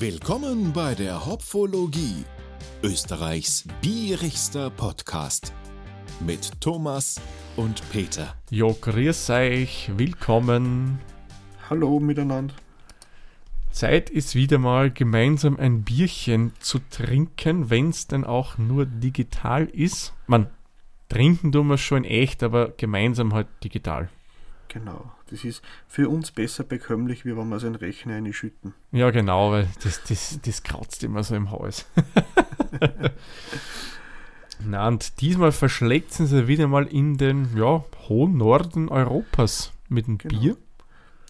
Willkommen bei der Hopfologie, Österreichs bierigster Podcast mit Thomas und Peter. Jo, grüß euch, willkommen. Hallo miteinander. Zeit ist wieder mal gemeinsam ein Bierchen zu trinken, wenn es denn auch nur digital ist. Man, trinken tun wir schon in echt, aber gemeinsam halt digital. Genau. Das ist für uns besser bekömmlich, wie wenn wir so einen Rechner einschütten. Ja, genau, weil das, das, das kratzt immer so im Hals. Na, und diesmal verschlägt es uns wieder mal in den ja, hohen Norden Europas mit dem Genau. Bier.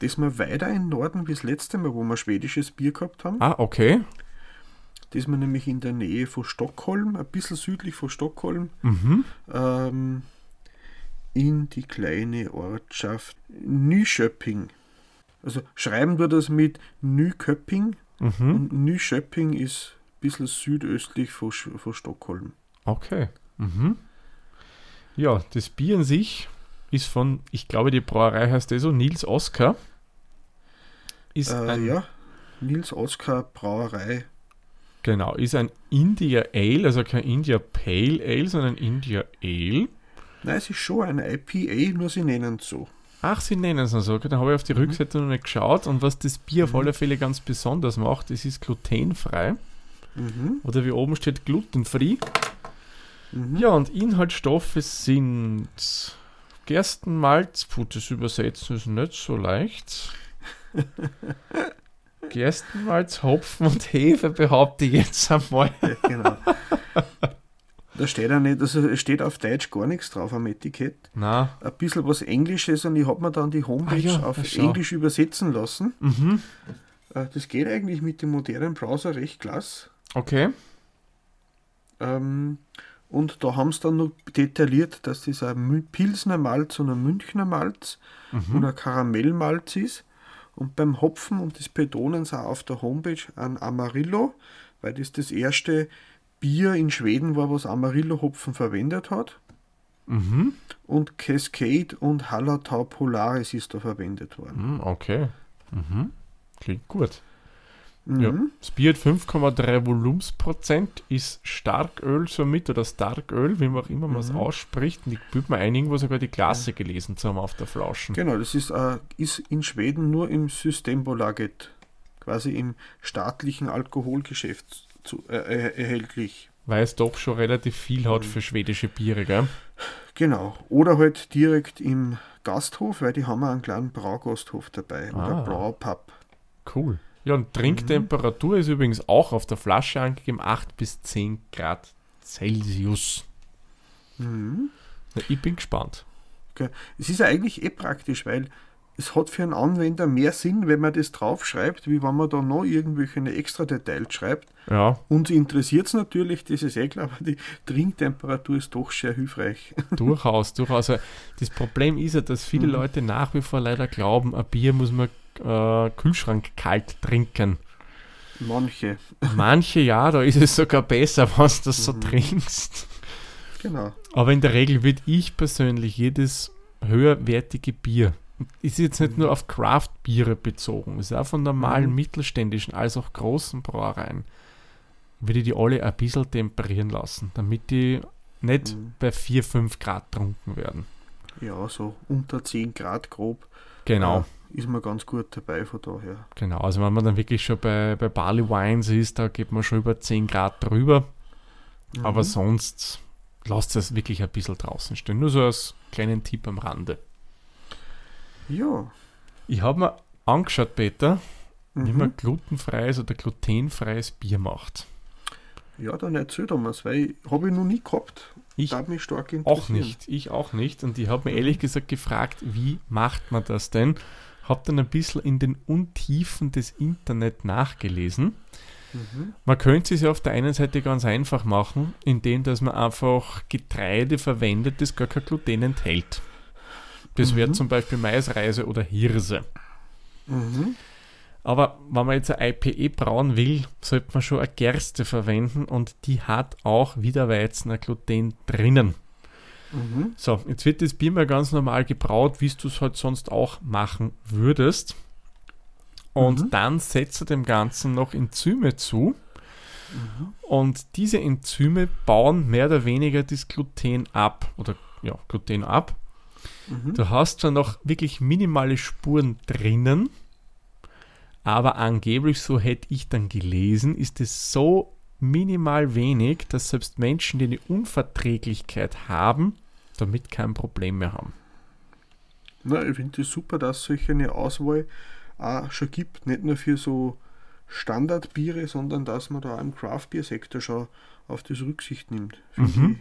Diesmal weiter im Norden wie das letzte Mal, wo wir schwedisches Bier gehabt haben. Ah, okay. Diesmal nämlich in der Nähe von Stockholm, ein bisschen südlich von Stockholm, Mhm. ähm, in die kleine Ortschaft Nyköping. Also schreiben wir das mit Nyköping Mhm. und Nyköping ist ein bisschen südöstlich von, von Stockholm. Okay. Mhm. Ja, das Bier an sich ist von, ich glaube, die Brauerei heißt eh so, Nils Oskar. Ist Äh, ein, ja, Nils Oskar Brauerei. Genau, ist ein India Ale, also kein India Pale Ale, sondern India Ale. Nein, es ist schon ein IPA, nur sie nennen es so. Ach, sie nennen es noch so. Okay, dann habe ich auf die Rückseite noch nicht geschaut. Und was das Bier auf alle Fälle ganz besonders macht, es ist glutenfrei. Mhm. Oder wie oben steht, glutenfrei. Mhm. Ja, und Inhaltsstoffe sind Gerstenmalz. Puh, das Übersetzen ist nicht so leicht. Gerstenmalz, Hopfen und Hefe behaupte ich jetzt einmal. Ja, genau. Da steht ja nicht, also es steht auf Deutsch gar nichts drauf am Etikett. Na, Ein bisschen was Englisches und ich habe mir dann die Homepage Ah ja, auf. Englisch übersetzen lassen. mhm. Äh, Das geht eigentlich mit dem modernen Browser recht klasse. Okay. Ähm, Und da haben sie dann noch detailliert, dass das ein Pilsner Malz und ein Münchner Malz Mhm. und ein Karamellmalz ist. Und beim Hopfen, und das betonen sie auch auf der Homepage, ein Amarillo, weil das das erste Bier in Schweden war, was Amarillo-Hopfen verwendet hat. Mhm. Und Cascade und Hallertau Polaris ist da verwendet worden. Mhm, Okay. Mhm. Klingt gut. Mhm. Ja. Das Bier hat 5,3 Volumensprozent, ist Starköl somit oder Starköl, wie man auch immer man es Mhm. ausspricht. Und ich bin mir ein, irgendwo sogar die Klasse gelesen zu haben auf der Flasche. Genau, das ist, äh, ist in Schweden nur im Systembolaget, quasi im staatlichen Alkoholgeschäft zu, äh, äh, erhältlich. Weil es doch schon relativ viel hat Mhm. für schwedische Biere, gell? Genau. Oder halt direkt im Gasthof, weil die haben einen kleinen Braugasthof dabei. Ah. Oder Braupub. Cool. Ja, und Trinktemperatur ist übrigens auch auf der Flasche angegeben 8 bis 10 Grad Celsius. Mhm. Na, ich bin gespannt. Okay. Es ist ja eigentlich eh praktisch, weil es hat für einen Anwender mehr Sinn, wenn man das draufschreibt, wie wenn man da noch irgendwelche extra Details schreibt. Ja, Uns interessiert es natürlich, das ist eh klar, aber die Trinktemperatur ist doch sehr hilfreich. durchaus, durchaus. Also, Das Problem ist ja, dass viele Mhm. Leute nach wie vor leider glauben, ein Bier muss man äh, Kühlschrank kalt trinken. Manche. Manche ja, da ist es sogar besser, wenn du das so Mhm. trinkst. Genau. Aber in der Regel würde ich persönlich jedes höherwertige Bier, ist jetzt nicht nur auf Craft-Biere bezogen, ist auch von normalen Mhm. mittelständischen als auch großen Brauereien, würde ich die alle ein bisschen temperieren lassen, damit die nicht Mhm. bei 4, 5 Grad trunken werden. Ja, so unter 10 Grad grob. Genau, äh, Ist man ganz gut dabei von daher. genau. Also wenn man dann wirklich schon bei, bei Barley Wines ist, da geht man schon über 10 Grad drüber. Aber Mhm. sonst lasst es wirklich ein bisschen draußen stehen. Nur so als kleinen Tipp am Rande. Ja. Ich habe mir angeschaut, Peter, wie man Mhm. glutenfreies oder glutenfreies Bier macht. Ja, dann erzähl doch mal, weil habe ich noch nie gehabt. Ich Darf mich stark interessieren. auch nicht. Ich auch nicht. Und ich habe mir ehrlich gesagt gefragt, wie macht man das denn? Habe dann ein bisschen in den Untiefen des Internet nachgelesen. Mhm. Man könnte es ja auf der einen Seite ganz einfach machen, indem dass man einfach Getreide verwendet, das gar kein Gluten enthält. Das wäre Mhm. zum Beispiel Maisreise oder Hirse. Mhm. Aber wenn man jetzt ein IPE brauen will, sollte man schon eine Gerste verwenden und die hat auch wie der Weizen ein Gluten drinnen. Mhm. So, jetzt wird das Bier mal ganz normal gebraut, wie du es halt sonst auch machen würdest. Und Mhm. dann setzt er dem Ganzen noch Enzyme zu. Und diese Enzyme bauen mehr oder weniger das Gluten ab. Oder ja, Gluten ab. Mhm. Du hast zwar noch wirklich minimale Spuren drinnen, aber angeblich, so hätte ich dann gelesen, ist es so minimal wenig, dass selbst Menschen, die eine Unverträglichkeit haben, damit kein Problem mehr haben. Na, ich finde es super, dass es solche eine Auswahl auch schon gibt. Nicht nur für so Standardbiere, sondern dass man da im Craft-Bier-Sektor schon auf das Rücksicht nimmt. Find Mhm. ich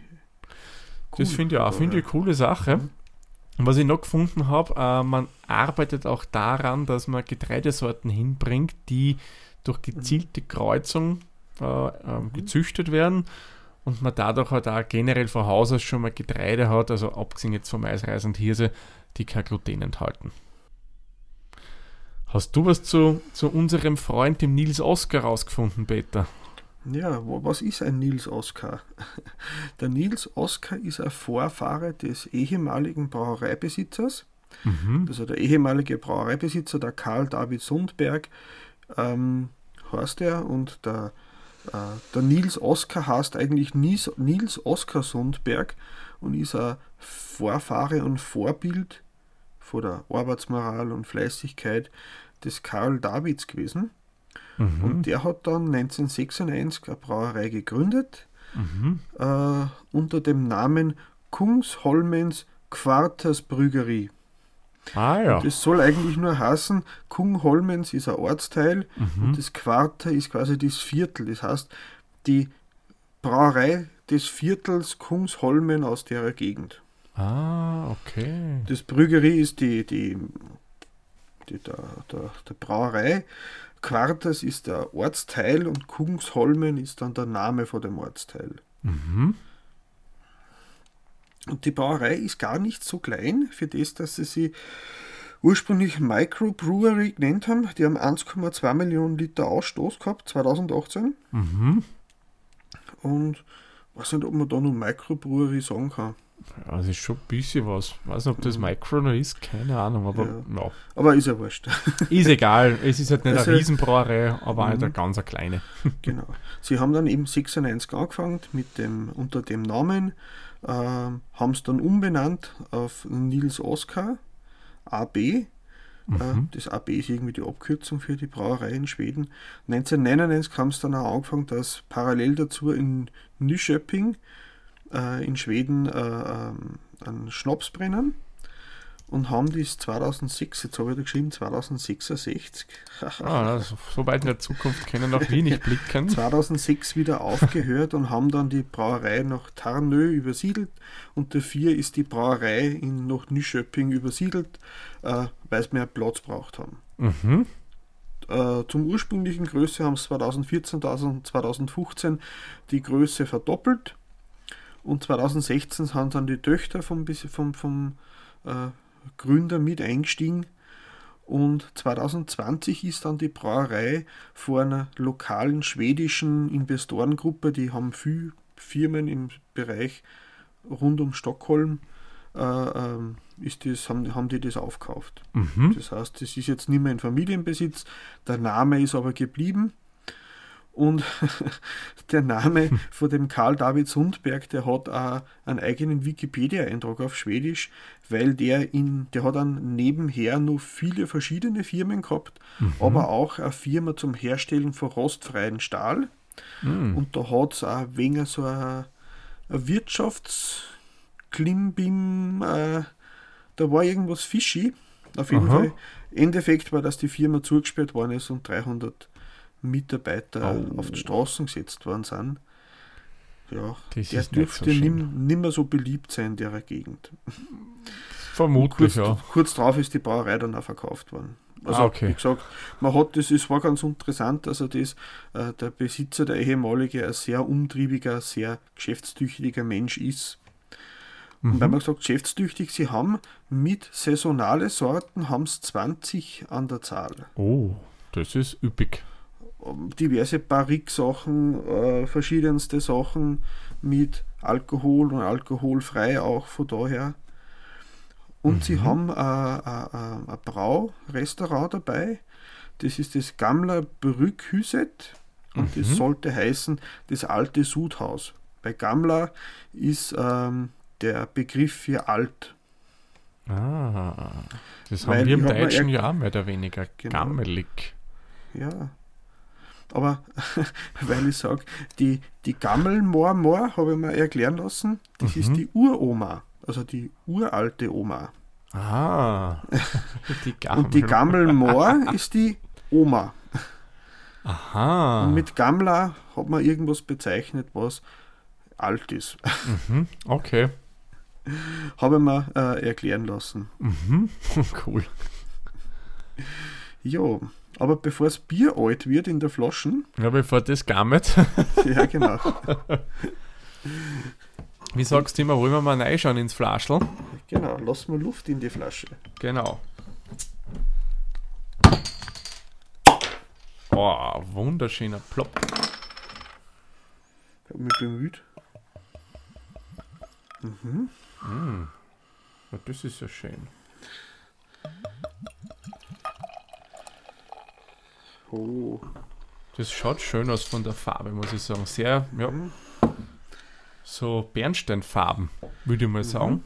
Das cool. finde ich auch finde ich eine coole Sache. Und was ich noch gefunden habe, äh, man arbeitet auch daran, dass man Getreidesorten hinbringt, die durch gezielte Kreuzung äh, ähm, gezüchtet werden und man dadurch halt auch generell von Haus aus schon mal Getreide hat, also abgesehen jetzt vom Mais, Reis und Hirse, die kein Gluten enthalten. Hast du was zu, zu unserem Freund, dem Nils Oskar, rausgefunden, Peter? Ja, was ist ein Nils Oskar? Der Nils Oskar ist ein Vorfahre des ehemaligen Brauereibesitzers. Mhm. Also der ehemalige Brauereibesitzer, der Karl David Sundberg, ähm, heißt er. Und der, äh, der Nils Oskar heißt eigentlich Nils, Nils Oskar Sundberg und ist ein Vorfahre und Vorbild von der Arbeitsmoral und Fleißigkeit des Karl Davids gewesen. Mhm. Und der hat dann 1996 eine Brauerei gegründet Mhm. äh, unter dem Namen Kungsholmens Quarters Brügerie. Ah ja. Das soll eigentlich nur heißen, Kungholmens ist ein Ortsteil Mhm. und das Quarter ist quasi das Viertel. Das heißt, die Brauerei des Viertels Kungsholmen aus der Gegend. Ah, okay. Das Brügerie ist die, die, die der, der, der Brauerei. Quarters ist der Ortsteil und Kungsholmen ist dann der Name von dem Ortsteil. Mhm. Und die Brauerei ist gar nicht so klein, für das, dass sie sie ursprünglich Microbrewery genannt haben. Die haben 1,2 Millionen Liter Ausstoß gehabt, 2018. Mhm. Und weiß nicht, ob man da noch Microbrewery sagen kann. Das ist schon ein bisschen was. weiß nicht, ob das Micro noch ist, keine Ahnung, aber ja. Aber ist ja wurscht. ist egal. Es ist halt nicht Also- eine Riesenbrauerei, aber halt Mhm. eine ganz eine kleine. genau. Sie haben dann eben 96 angefangen mit dem, unter dem Namen, ähm, haben es dann umbenannt auf Nils Oskar AB. Äh, Mhm. Das AB ist irgendwie die Abkürzung für die Brauerei in Schweden. 1999 haben sie dann auch angefangen, dass parallel dazu in Nyköping äh, in Schweden äh, ähm, einen Schnaps brennen und haben das 2006, jetzt habe ich da geschrieben, 2066, Ah, so weit in der Zukunft können auch wir nicht blicken. 2006 wieder aufgehört und haben dann die Brauerei nach Tarnö übersiedelt und dafür ist die Brauerei in, nach Nyköping übersiedelt, äh, weil sie mehr Platz braucht haben. Mhm. Äh, zum ursprünglichen Größe haben sie 2014, 2015 die Größe verdoppelt und 2016 sind dann die Töchter vom, vom, vom äh, Gründer mit eingestiegen und 2020 ist dann die Brauerei vor einer lokalen schwedischen Investorengruppe, die haben viele Firmen im Bereich rund um Stockholm, äh, ähm, ist das, haben, haben die das aufgekauft. Mhm. Das heißt, es ist jetzt nicht mehr in Familienbesitz, der Name ist aber geblieben. Und der Name von dem Karl David Sundberg, der hat auch einen eigenen Wikipedia-Eintrag auf Schwedisch, weil der in, der hat dann nebenher noch viele verschiedene Firmen gehabt, aber auch eine Firma zum Herstellen von rostfreien Stahl. Mhm. Und da hat es auch wegen so ein, ein Wirtschaftsklimbim, äh, da war irgendwas fishy. Auf jeden Aha. Fall. Endeffekt war, dass die Firma zugesperrt worden ist und 300 Mitarbeiter Oh. auf die Straßen gesetzt worden sind. Ja, Das der dürfte so nimm, nimmer so beliebt sein in der Gegend. Vermutlich, kurz, ja. kurz drauf ist die Brauerei dann auch verkauft worden. Also, Ah, okay. wie gesagt, man hat das, es war ganz interessant, also das, äh, der Besitzer, der ehemalige, ein sehr umtriebiger, sehr geschäftstüchtiger Mensch ist. Und wenn Mhm. man sagt, geschäftstüchtig, sie haben mit saisonale Sorten haben es 20 an der Zahl. Oh, das ist üppig. Diverse Barrique-Sachen, äh, verschiedenste Sachen mit Alkohol und alkoholfrei auch von daher. Und sie Mhm. haben äh, äh, äh, ein Braurestaurant dabei. Das ist das Gamla Brückhüset und das Mhm. sollte heißen das alte Sudhaus. Bei Gamla ist ähm, der Begriff für alt. Ah, das Weil haben wir im Deutschen ja auch mehr oder weniger. Genau. Gammelig. Ja. Aber weil ich sage, die, die Gammelmoormoor habe ich mir erklären lassen, das Mhm. ist die Uroma, also die uralte Oma. Ah, die Gammel. Und die Gammelmoor ist die Oma. Aha. Und mit Gammler hat man irgendwas bezeichnet, was alt ist. Mhm, okay. habe ich mir äh, erklären lassen. Mhm, cool. Ja, aber bevor das Bier alt wird in der Flaschen, Ja, bevor das gammelt, ja genau, wie sagst du immer, wollen wir mal reinschauen ins Flaschel? genau, lassen wir Luft in die Flasche. Genau. Oh, wunderschöner Plopp. Ich habe mich bemüht. Ja, das ist ja schön. Oh, Das schaut schön aus von der Farbe, muss ich sagen. Sehr, ja, so Bernsteinfarben, würde ich mal sagen.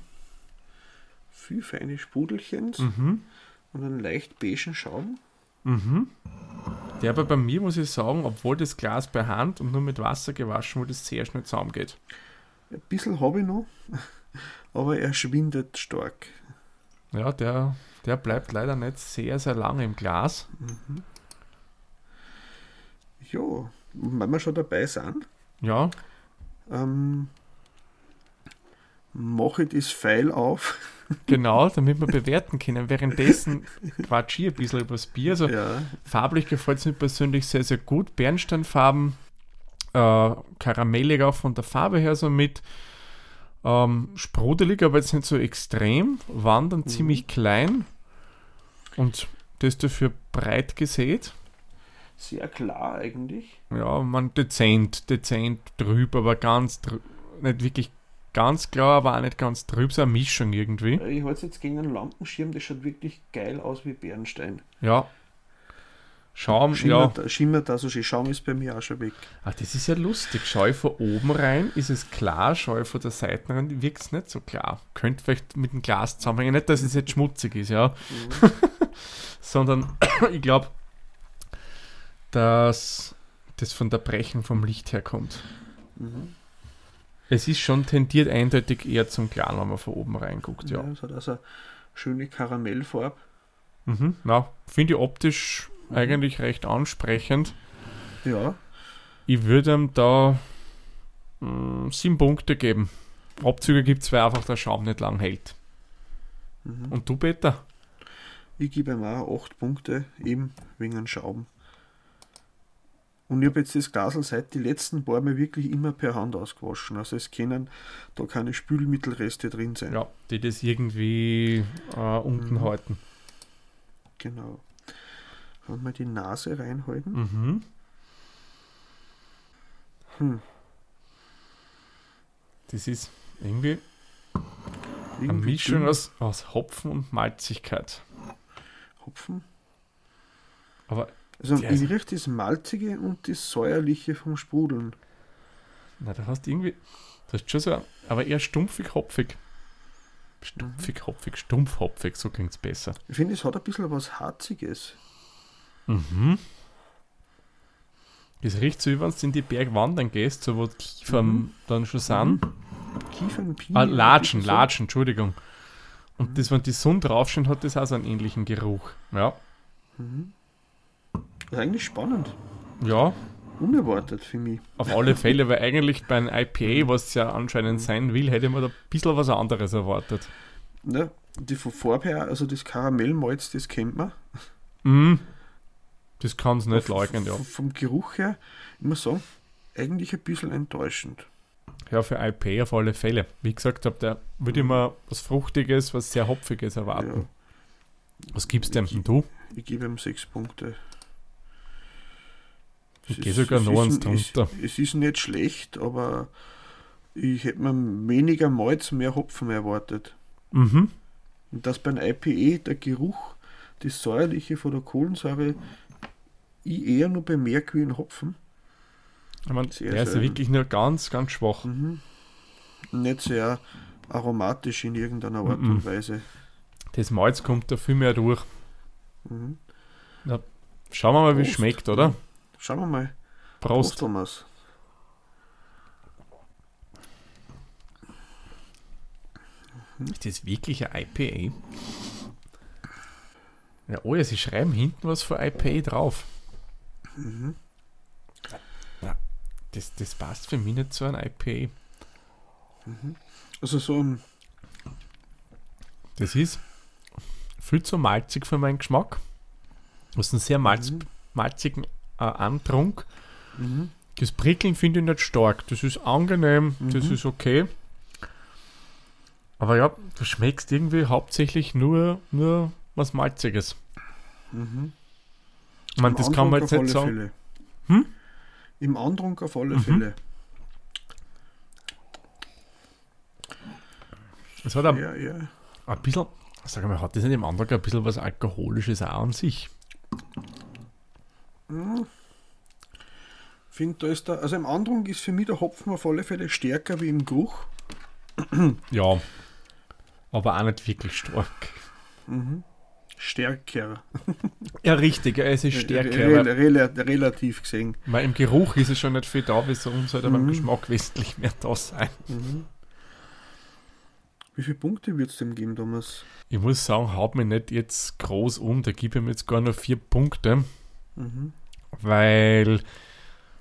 viel feine Sprudelchen Mhm. und einen leicht beigen Schaum. Mhm. Der aber bei mir, muss ich sagen, obwohl das Glas bei Hand und nur mit Wasser gewaschen wurde, sehr schnell zusammengeht. Ein bisschen habe ich noch, aber er schwindet stark. Ja, der, der bleibt leider nicht sehr, sehr lange im Glas. Ja, wenn wir schon dabei sind, Ja, ähm, mache ich das Pfeil auf. genau, damit wir bewerten können. Währenddessen quatsch ich ein bisschen über das Bier. Also Ja, farblich gefällt es mir persönlich sehr, sehr gut. Bernsteinfarben, äh, karamellig auch von der Farbe her so mit. Ähm, sprudelig, aber jetzt nicht so extrem. Wandern ziemlich klein. Und das dafür breit gesät. Sehr klar eigentlich. Ja, man dezent, dezent trüb, aber ganz trüb, nicht wirklich ganz klar, aber auch nicht ganz trüb, so eine Mischung irgendwie. Ich halte es jetzt gegen einen Lampenschirm, das schaut wirklich geil aus wie Bernstein. Ja. Schaum, ja. Schimmert, schimmert also schön. Schaum ist bei mir auch schon weg. Ah, das ist ja lustig. Schau ich von oben rein, ist es klar, schau ich von der Seite rein, wirkt es nicht so klar. Könnte vielleicht mit dem Glas zusammenhängen. Nicht, dass es jetzt schmutzig ist, ja. Sondern ich glaube, dass das von der Brechen vom Licht herkommt. Es ist schon tendiert eindeutig eher zum Klaren, wenn man von oben reinguckt, Ja. ja. es hat also eine schöne Karamellfarbe. Mhm. Na, finde ich optisch eigentlich recht ansprechend. Ja, Ich würde ihm da mh, sieben Punkte geben. Abzüge gibt es, weil einfach der Schaum nicht lang hält. Mhm. Und du, Peter? ich gebe ihm auch 8 Punkte, eben wegen einem Schaum. Und ich habe jetzt das Glasl seit die letzten paar Mal wirklich immer per Hand ausgewaschen. Also es können da keine Spülmittelreste drin sein. Ja, die das irgendwie äh, unten Mhm. halten. Genau. Und mal die Nase reinhalten. Mhm. Hm. Das ist irgendwie eine Irgendwie Mischung dünn. aus, aus Hopfen und Malzigkeit. Hopfen. Aber Also Der ich ist- rieche das Malzige und das Säuerliche vom Sprudeln. na, da hast du irgendwie, das ist schon so, aber eher stumpfig hopfig. Stumpfig hopfig, stumpf hopfig, so klingt es besser. Ich finde, es hat ein bisschen was Harziges. Mhm. Das riecht so, wie wenn du in die Berg wandern gehst, so wo die Kiefern Mhm. dann schon sind. Kiefernpie. Ah, Latschen, so. Latschen, Entschuldigung. Und das, wenn die Sonne drauf scheint, hat das auch so einen ähnlichen Geruch. Ja. Das ist eigentlich spannend. Ja, Unerwartet für mich. auf alle Fälle, weil eigentlich bei einem IPA, was es ja anscheinend sein will, hätte man da ein bisschen was anderes erwartet. Ne? Die von Farbe her, also das Karamellmalz, das kennt man. Mhm. Das kann es nicht leugnen, ja. Vom Geruch her, ich muss sagen, eigentlich ein bisschen enttäuschend. Ja, für IPA auf alle Fälle. Wie gesagt habe, da würde ich mir was Fruchtiges, was sehr Hopfiges erwarten. Was gibst denn denn du? Ich gebe ihm sechs Punkte. Ich Es gehe ist- sogar noch eins drunter. Es, es ist nicht schlecht, aber ich hätte mir weniger Malz, mehr Hopfen erwartet. Mhm. Und dass beim IPA der Geruch das Säuerliche von der Kohlensäure ich eher nur bemerke wie ein Hopfen. Ich mein, Sehr der ist ja wirklich nur ganz, ganz schwach. Nicht sehr aromatisch in irgendeiner Art Mhm. und Weise. Das Malz kommt da viel mehr durch. Mhm. Ja. Schauen wir mal, wie es schmeckt, oder? Schauen wir mal. Prost. Thomas. Ist das wirklich ein IPA? Ja, oh ja, sie schreiben hinten was für IPA drauf. Mhm. Ja, das, das passt für mich nicht zu einem IPA. Also so ein Das ist viel zu malzig für meinen Geschmack. Du hast einen sehr malz, malzigen äh, Antrunk. Mhm. Das Prickeln finde ich nicht stark. Das ist angenehm, das Mhm. ist okay. Aber ja, du schmeckst irgendwie hauptsächlich nur, nur was Malziges. Mhm. Ich meine, Im das kann man Andrunk jetzt auf nicht alle sagen. Fälle. Hm? Im Andrunk auf alle Mhm. Fälle. Es hat ein, Ja, ja. ein bisschen, sag mal, hat das nicht im anderen ein bisschen was Alkoholisches auch an sich? Hm. Finde, da ist der, also im Andrunk ist für mich der Hopfen auf alle Fälle stärker wie im Geruch. Ja. Aber auch nicht wirklich stark. Stärker. Ja, richtig, ja, es ist stärker. Aber- rel relativ gesehen. Weil im Geruch ist es schon nicht viel da, wie soll sollte beim Mhm. Geschmack wesentlich mehr da sein. Wie viele Punkte wird es dem geben, Thomas? Ich muss sagen, haut mir nicht jetzt groß um, da gebe ich mir jetzt gar nur vier Punkte, Mhm. Weil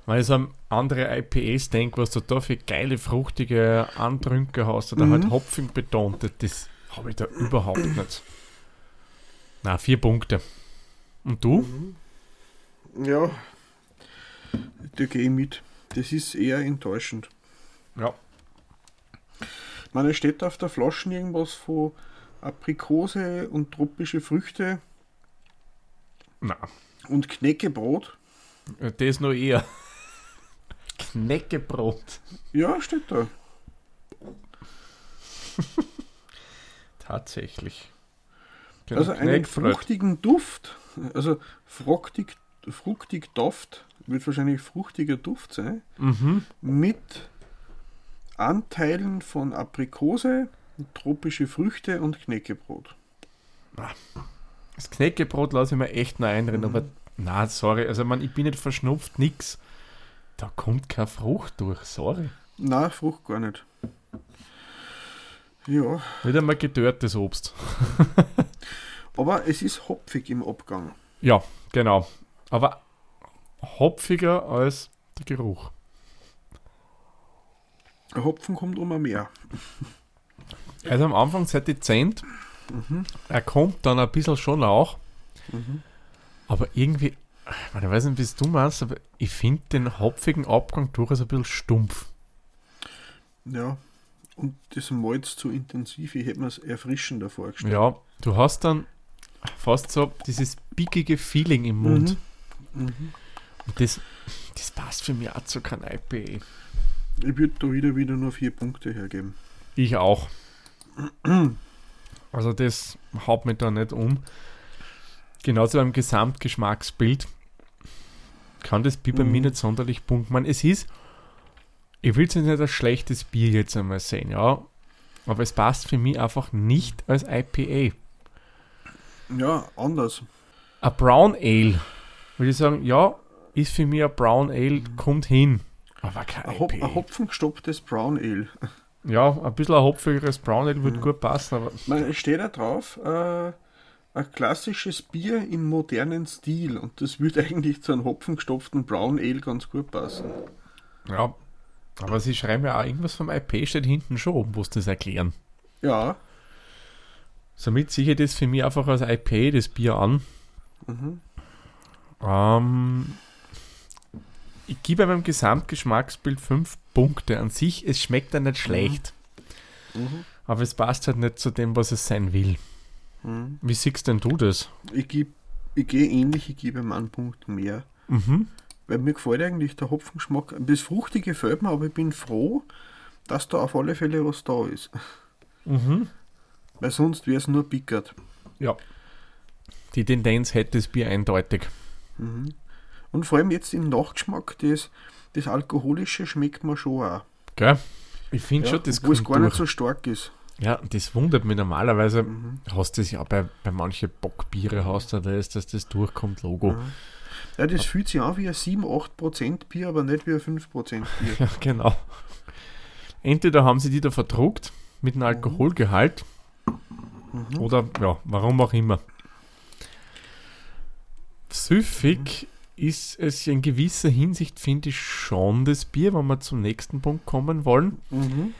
wenn ich so an andere IPAs denke, was du da für geile, fruchtige Andrünke hast oder Mhm. halt Hopfen betont, das habe ich da überhaupt nicht. Na, vier Punkte. Und du? Ja, da gehe ich mit. Das ist eher enttäuschend. Ja. Ich meine, es steht auf der Flasche irgendwas von Aprikose und tropische Früchte Na, und Knäckebrot. Das ist noch eher. Knäckebrot. Ja, steht da. Tatsächlich. Also einen fruchtigen Duft, also fruchtig, fruchtig Duft, wird wahrscheinlich fruchtiger Duft sein, Mhm. mit Anteilen von Aprikose, tropische Früchte und Knäckebrot. Das Knäckebrot lasse ich mir echt noch einreden, aber na, sorry, also man, ich bin nicht verschnupft, nix. Da kommt keine Frucht durch, sorry. Na, Frucht gar nicht. Ja, Nicht einmal gedörrtes Obst. aber es ist hopfig im Abgang. Ja, genau. Aber hopfiger als der Geruch. Der Hopfen kommt immer mehr. Also am Anfang seid dezent. Er kommt dann ein bisschen schon auch. Aber irgendwie, ich weiß nicht, wie es du meinst, aber ich finde den hopfigen Abgang durchaus ein bisschen stumpf. Ja, und das Malz zu intensiv, ich hätte mir es erfrischender vorgestellt. Ja, du hast dann fast so dieses biegige Feeling im Mund. Mhm. Und das, das passt für mich auch zu kein IPA. Ich würde da wieder, wieder nur vier Punkte hergeben. Ich auch. Also das haut mich da nicht um. Genauso beim Gesamtgeschmacksbild kann das Bier bei Mhm. mir nicht sonderlich punkten. Man, es ist, ich will es jetzt nicht als schlechtes Bier jetzt einmal sehen, ja. Aber es passt für mich einfach nicht als IPA. Ja, anders. Ein Brown Ale, würde ich sagen, ja, ist für mich ein Brown Ale, kommt hin. Aber kein Ein, Hop, ein hopfengestopptes Brown Ale. Ja, ein bisschen ein hopfigeres Brown Ale würde gut passen, aber Ich meine, es steht da drauf, äh, ein klassisches Bier im modernen Stil. Und das würde eigentlich zu einem hopfengestopften Brown Ale ganz gut passen. Ja, aber sie schreiben ja auch irgendwas vom IP steht hinten schon oben, wo sie das erklären. Ja, Somit sehe ich das für mich einfach als IP das Bier an. Mhm. Ähm, ich gebe beim Gesamtgeschmacksbild 5 Punkte. An sich, es schmeckt ja nicht schlecht. Mhm. Aber es passt halt nicht zu dem, was es sein will. Mhm. Wie siehst denn du das? ich, geb- ich gehe ähnlich, ich gebe ihm einen Punkt mehr. Mhm. Weil mir gefällt eigentlich der Hopfengeschmack. Das Fruchtige gefällt mir, aber ich bin froh, dass da auf alle Fälle was da ist. Mhm. Weil sonst wäre es nur pickert. Ja. Die Tendenz hätte das Bier eindeutig. Mhm. Und vor allem jetzt im Nachgeschmack, das, das Alkoholische schmeckt mir schon auch. Gell? Ich finde Ja, schon, das obwohl es kommt gar nicht durch. so stark ist. Ja, das wundert mich normalerweise. Mhm. Hast du das ja bei, bei manchen Bockbiere hast du das, dass das durchkommt, Logo. Mhm. Ja, das fühlt sich an wie ein 7-8% Bier, aber nicht wie ein 5% Bier. Ja, genau. Entweder haben sie die da verdruckt mit einem Alkoholgehalt Mhm. oder ja, warum auch immer. Süffig ist es in gewisser Hinsicht, finde ich, schon das Bier, wenn wir zum nächsten Punkt kommen wollen. Mhm.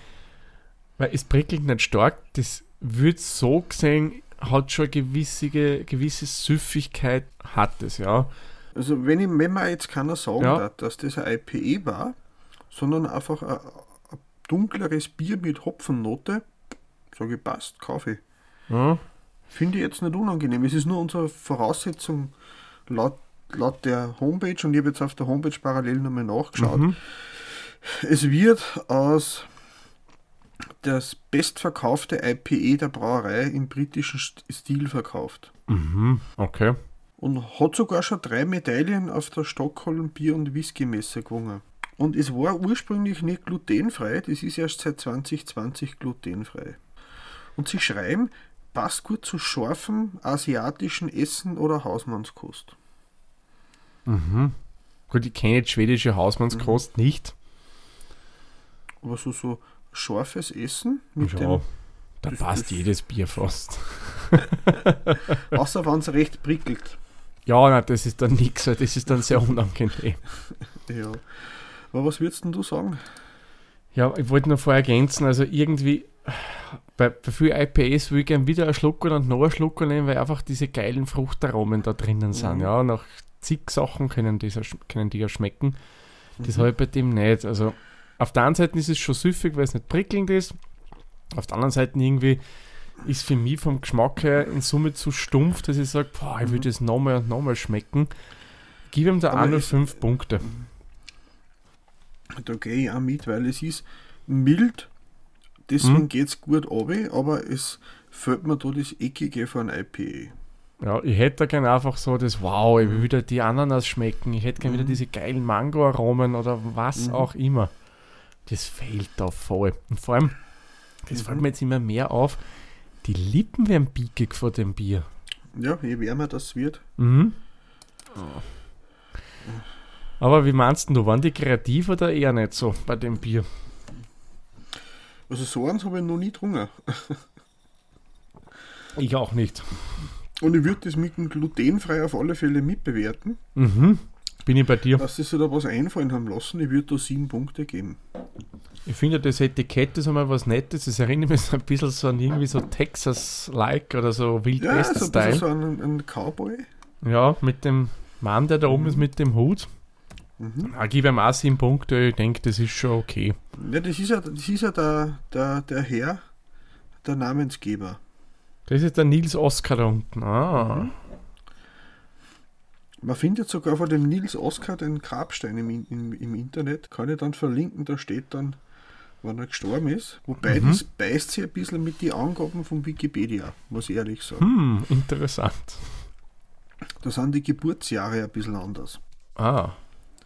Weil es prickelt nicht stark. Das wird so gesehen, hat schon eine gewisse, gewisse Süffigkeit, hat es, ja. Also wenn, ich, wenn man jetzt keiner sagen Ja. darf, dass das ein IPA war, sondern einfach ein, ein dunkleres Bier mit Hopfennote, sage ich, passt, kaufe ich. ja. Finde ich jetzt nicht unangenehm. Es ist nur unsere Voraussetzung laut, laut der Homepage und ich habe jetzt auf der Homepage parallel nochmal nachgeschaut. Mhm. Es wird aus das bestverkaufte IPA der Brauerei im britischen St- Stil verkauft. Mhm. Okay. Und hat sogar schon drei Medaillen auf der Stockholm Bier- und Whisky-Messe gewonnen. Und es war ursprünglich nicht glutenfrei, das ist erst seit 2020 glutenfrei. Und sie schreiben, passt gut zu scharfem asiatischen Essen oder Hausmannskost. Mhm. Gut, ich kenne jetzt schwedische Hausmannskost nicht. Aber so, so scharfes Essen mit Ja, dem, da passt jedes Bier fast. außer wenn es recht prickelt. Ja, nein, das ist dann nichts, das ist dann sehr unangenehm. Ja. Aber was würdest denn du sagen? Ja, ich wollte noch vorher ergänzen, also irgendwie bei, bei vielen IPAs will ich gerne wieder einen Schluck und noch einen Schluck nehmen, weil einfach diese geilen Fruchtaromen da drinnen sind. Mhm. Ja, nach zig Sachen können die, so- können die ja schmecken. Das Mhm. habe ich bei dem nicht. Also auf der einen Seite ist es schon süffig, weil es nicht prickelnd ist. Auf der anderen Seite irgendwie ist für mich vom Geschmack her in Summe zu stumpf, dass ich sage, boah, ich würde es nochmal und nochmal schmecken. Gib ihm da Mhm. Auch nur fünf Punkte. Da gehe ich auch mit, weil es ist mild, deswegen Mhm. geht es gut runter, aber es fällt mir da das Eckige von IPA. Ja, ich hätte gerne einfach so das Wow, ich will wieder die Ananas schmecken, ich hätte gerne wieder Mhm. diese geilen Mango-Aromen oder was Mhm. auch immer. Das fehlt da voll. Und vor allem, das Mhm. fällt mir jetzt immer mehr auf, die Lippen werden biegig vor dem Bier. Ja, je wärmer das wird. Mhm. Aber wie meinst du, waren die kreativ oder eher nicht so bei dem Bier? Also so eins habe ich noch nie getrunken. Ich auch nicht. Und ich würde das mit dem glutenfrei auf alle Fälle mitbewerten, Mhm. Bin ich bei dir. dass sie sich da was einfallen haben lassen. Ich würde da sieben Punkte geben. Ich finde das Etikett ist einmal was Nettes. Es erinnert mich so ein bisschen so an irgendwie so Texas-like oder so Wild Ja, so ein bisschen West-Style. so ein, ein Cowboy. Ja, mit dem Mann, der da oben ist, mit dem Hut. Mhm. Da gebe ihm auch sieben Punkte. Ich denke, das ist schon okay. Ja, das ist ja, das ist ja der, der, der Herr, der Namensgeber. Das ist der Nils Oskar da unten. Ah. Mhm. Man findet sogar von dem Nils Oskar den Grabstein im, im, im Internet. Kann ich dann verlinken, da steht dann, wann er gestorben ist. Wobei Mhm. das beißt sich ein bisschen mit den Angaben von Wikipedia, muss ich ehrlich sagen. Hm, interessant. Da sind die Geburtsjahre ein bisschen anders. Ah.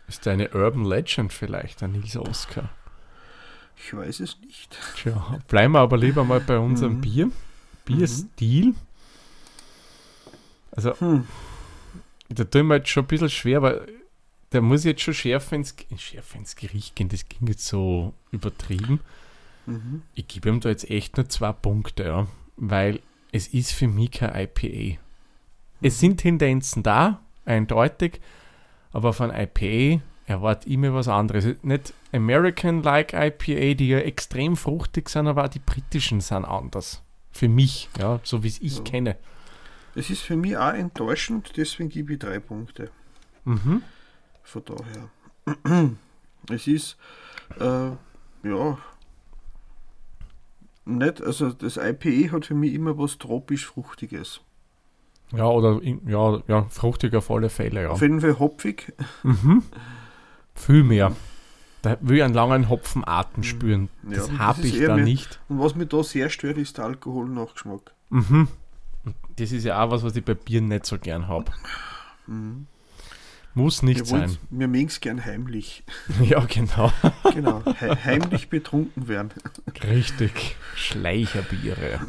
Ist eine Urban Legend vielleicht, der Nils Oskar? Ich weiß es nicht. Tja, bleiben wir aber lieber mal bei unserem Mhm. Bier. Bierstil. Also, Hm. Da tun wir jetzt schon ein bisschen schwer, weil der muss jetzt schon schärfer ins, schärfer ins Gericht gehen. Das ging jetzt so übertrieben. Mhm. Ich gebe ihm da jetzt echt nur zwei Punkte, ja, weil es ist für mich kein IPA. Es sind Tendenzen da, eindeutig, aber von IPA erwarte ich mir was anderes. Nicht American-like IPA, die ja extrem fruchtig sind, aber auch die britischen sind anders. Für mich, ja, so wie es ich Ja. kenne. Es ist für mich auch enttäuschend, deswegen gebe ich drei Punkte. Mhm. Von daher. Es ist, äh, ja, nicht, also das IPA hat für mich immer was tropisch-fruchtiges. Ja, oder ja, ja, fruchtig auf alle Fälle, ja. Auf jeden Fall hopfig. Mhm. Viel mehr. Da will ich einen langen Hopfenarten spüren. Mhm. Ja, Das habe ich da mehr- nicht. Und was mich da sehr stört, ist der Alkoholnachgeschmack. Mhm. Das ist ja auch was, was ich bei Bier nicht so gern habe. Muss nicht Wir, sein. wir mögen es gern heimlich. Ja, genau. Genau, he heimlich betrunken werden. Richtig. Schleicherbiere.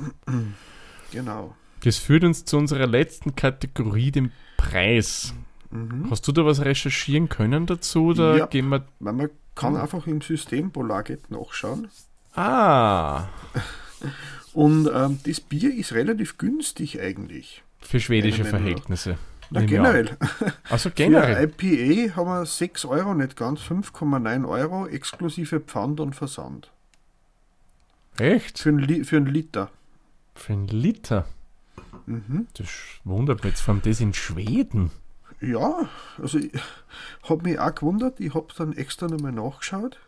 Genau. Das führt uns zu unserer letzten Kategorie, dem Preis. Mhm. Hast du da was recherchieren können dazu? Oder Ja. gehen wir. Man Hm. kann einfach im System Polaget nachschauen. Ah, Und ähm, das Bier ist relativ günstig eigentlich. für schwedische. Verhältnisse. Na, generell. Also Für generell. IPA haben wir 6 Euro, nicht ganz, 5,9 Euro exklusive Pfand und Versand. Echt? Für einen, für einen Liter. Für einen Liter. Mhm. Das wundert mich jetzt, vor allem das in Schweden. Ja, also ich habe mich auch gewundert, ich habe dann extra nochmal nachgeschaut.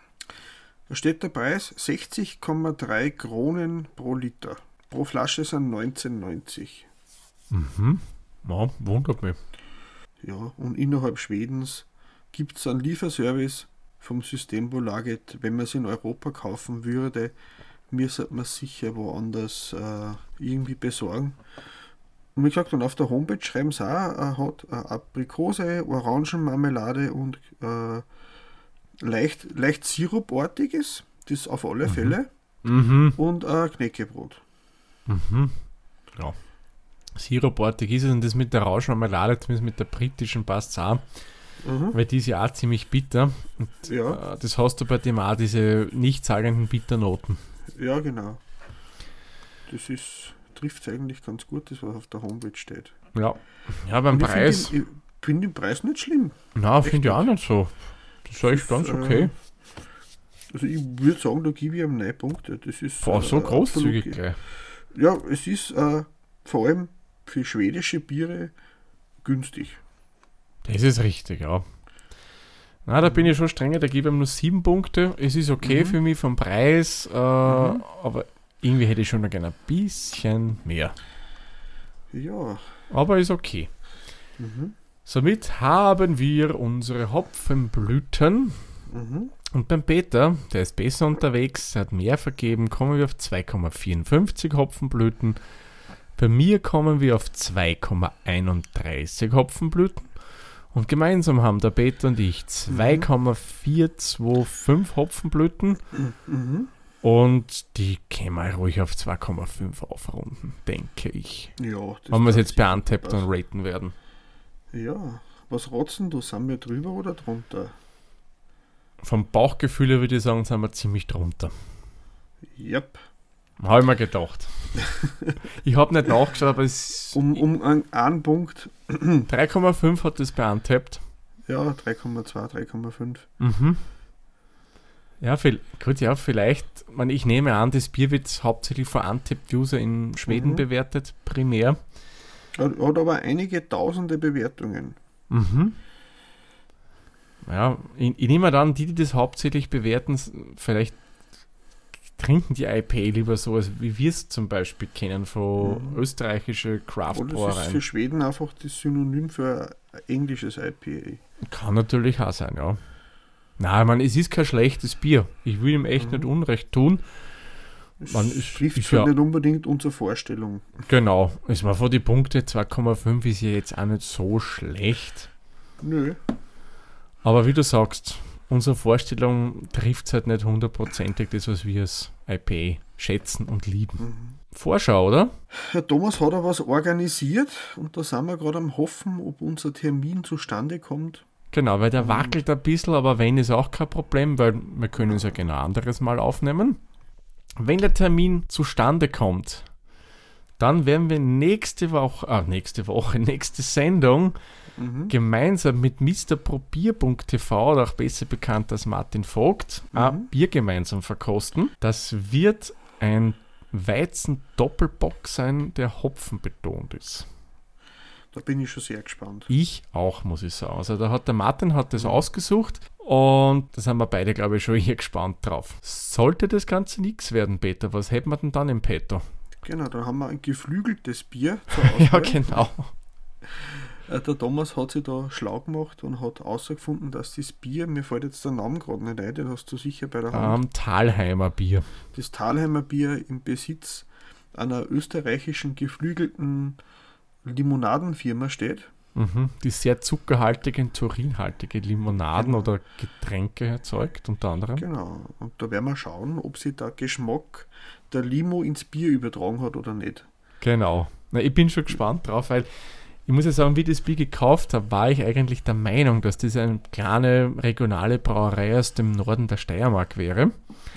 Da steht der Preis 60,3 Kronen pro Liter. Pro Flasche sind 19,90. Mhm. Ja, wundert mich. Ja, und innerhalb Schwedens gibt es einen Lieferservice vom Systembolaget. Wenn man es in Europa kaufen würde, müsste man es sicher woanders äh, irgendwie besorgen. Und wie gesagt, und auf der Homepage schreiben sie auch, er hat äh, Aprikose, Orangenmarmelade und äh, leicht, leicht Sirupartiges, das auf alle Fälle, Mhm. und äh, Knäckebrot. Mhm. Ja. Sirupartig ist es und das mit der Rauschmarmelade, zumindest mit der britischen passt auch, Mhm. weil die ist ja auch ziemlich bitter. Und Ja, äh, das hast du bei dem auch, diese nichtssagenden Bitternoten. ja, genau. Das ist, trifft eigentlich ganz gut, das was auf der Homepage steht. Ja. Ja, beim Preis, finde den, ich find den Preis nicht schlimm. na, finde ich auch nicht so. Das ist eigentlich ganz äh, okay. Also ich würde sagen, da gebe ich ihm neun Punkte. Das ist Boah, so äh, großzügig absolut-. Ja, es ist äh, vor allem für schwedische Biere günstig. Das ist richtig, ja. Na, da bin ich schon strenger, da gebe ich ihm nur sieben Punkte. Es ist okay Mhm. für mich vom Preis, äh, aber irgendwie hätte ich schon noch gerne ein bisschen mehr. Ja. Aber ist okay. Mhm. Somit haben wir unsere Hopfenblüten. Mhm. Und beim Peter, der ist besser unterwegs, hat mehr vergeben, kommen wir auf 2,54 Hopfenblüten. Bei mir kommen wir auf 2,31 Hopfenblüten. Und gemeinsam haben der Peter und ich 2,425 Hopfenblüten. Mhm. Und die können wir ruhig auf 2,5 aufrunden, denke ich. Ja. das Wenn wir es jetzt bei dann passen. raten werden. Ja. Was rotzen du? Sind wir drüber oder drunter? Vom Bauchgefühl her würde ich sagen, sind wir ziemlich drunter. Yep. Habe ich mir gedacht. ich habe nicht nachgeschaut, aber es Um, um einen, einen Punkt. 3,5 hat das bei Untapped. Ja, 3,2, 3,5. Mhm. Ja, viel, gut, ja, vielleicht. Man, ich nehme an, das Bier wird hauptsächlich von Untapped-User in Schweden Mhm. bewertet, primär. Hat, hat aber einige tausende Bewertungen. Mhm. Ja, ich, ich nehme dann, die, die das hauptsächlich bewerten, vielleicht trinken die IPA lieber so, als wie wir es zum Beispiel kennen von Mhm. österreichische Und das ist für Schweden einfach das Synonym für englisches IPA. Kann natürlich auch sein, ja. Nein, man, es ist kein schlechtes Bier. Ich will ihm echt Mhm. nicht Unrecht tun. Man, es trifft ist ja- nicht unbedingt unsere Vorstellung. Genau, es war vor die Punkte 2,5 ist ja jetzt auch nicht so schlecht. Nö. Aber wie du sagst, unsere Vorstellung trifft halt nicht hundertprozentig das, was wir als IPA schätzen und lieben. Mhm. Vorschau, oder? Herr Thomas hat da was organisiert und da sind wir gerade am Hoffen, ob unser Termin zustande kommt. Genau, weil der wackelt ein bisschen, aber wenn ist auch kein Problem, weil wir können es ja genau anderes Mal aufnehmen. Wenn der Termin zustande kommt, dann werden wir nächste Woche, ah, nächste Woche, nächste Sendung Mhm. gemeinsam mit MrProbier.tv, oder auch besser bekannt als Martin Vogt, ein Mhm. Bier gemeinsam verkosten. Das wird ein Weizen-Doppelbock sein, der Hopfen betont ist. Da bin ich schon sehr gespannt. Ich auch, muss ich sagen. Also da hat der Martin hat das ausgesucht und da sind wir beide, glaube ich, schon hier gespannt drauf. Sollte das Ganze nichts werden, Peter, was hätten wir denn dann im Petto? Genau, da haben wir ein geflügeltes Bier zur Ja, genau. Äh, Der Thomas hat sich da schlau gemacht und hat herausgefunden, dass das Bier, mir fällt jetzt der Name gerade nicht ein, den hast du sicher bei der Hand, Ähm, Talheimer Bier. das Thalheimer Bier im Besitz einer österreichischen geflügelten Limonadenfirma steht. Mhm. Die sehr zuckerhaltige und turinhaltige Limonaden genau. oder Getränke erzeugt, unter anderem. Genau. Und da werden wir schauen, ob sie da Geschmack der Limo ins Bier übertragen hat oder nicht. Genau. Na, ich bin schon gespannt drauf, weil ich muss ja sagen, wie ich das Bier gekauft habe, war ich eigentlich der Meinung, dass das eine kleine regionale Brauerei aus dem Norden der Steiermark wäre.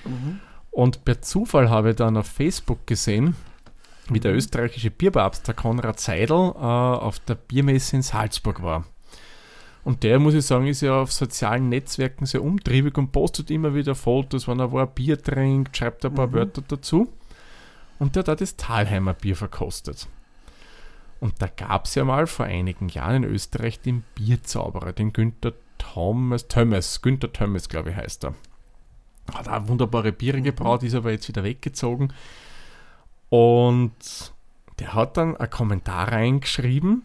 Mhm. Und per Zufall habe ich dann auf Facebook gesehen, wie der österreichische Bierpapst, der Konrad Seidel, äh, auf der Biermesse in Salzburg war. Und der, muss ich sagen, ist ja auf sozialen Netzwerken sehr umtriebig und postet immer wieder Fotos, wenn er wo ein Bier trinkt, schreibt ein paar mhm. Wörter dazu. Und der hat das Talheimer Bier verkostet. Und da gab es ja mal vor einigen Jahren in Österreich den Bierzauberer, den Günther Thomas, Thomas, Günther Thomas, glaube ich, heißt er. Hat auch wunderbare Biere mhm. gebraut, ist aber jetzt wieder weggezogen. Und der hat dann einen Kommentar reingeschrieben,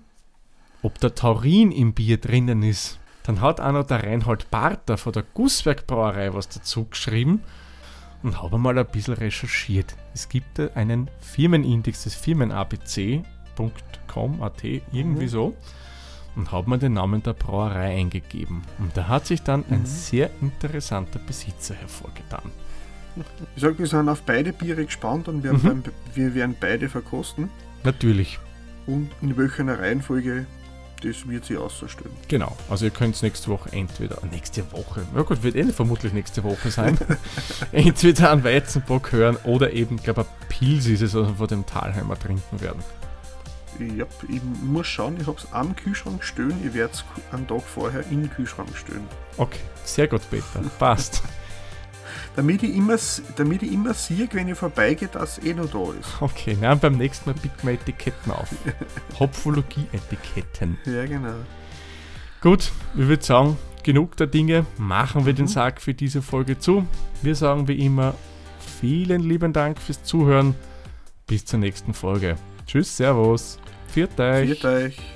ob der Taurin im Bier drinnen ist. Dann hat auch noch der Reinhold Barter von der Gusswerk Brauerei was dazu geschrieben und habe mal ein bisschen recherchiert. Es gibt einen Firmenindex, das Firmen-ABC, com, at, irgendwie mhm. so. Und habe mir den Namen der Brauerei eingegeben. Und da hat sich dann mhm. ein sehr interessanter Besitzer hervorgetan. Ich sage, wir sind auf beide Biere gespannt und wir, mhm. beim, wir werden beide verkosten. Natürlich. Und in welcher Reihenfolge, das wird sie ausstellen. Genau, also ihr könnt es nächste Woche entweder, nächste Woche, na gut, wird eh vermutlich nächste Woche sein, entweder einen Weizenbock hören oder eben, glaube ich, ein Pils ist es, also von dem Talheimer trinken werden. Ja, ich muss schauen, ich habe es am Kühlschrank stehen, ich werde es einen Tag vorher in den Kühlschrank stehen. Okay, sehr gut, Peter, passt. damit ich immer, damit ich immer sehe, wenn ich vorbeigehe, dass eh noch da ist. Okay, na, beim nächsten Mal picken wir Etiketten auf. Hopfologie-Etiketten. Ja, genau. Gut, ich würde sagen, genug der Dinge. Machen wir mhm. den Sack für diese Folge zu. Wir sagen wie immer vielen lieben Dank fürs Zuhören. Bis zur nächsten Folge. Tschüss, Servus. Viert euch. Viert euch.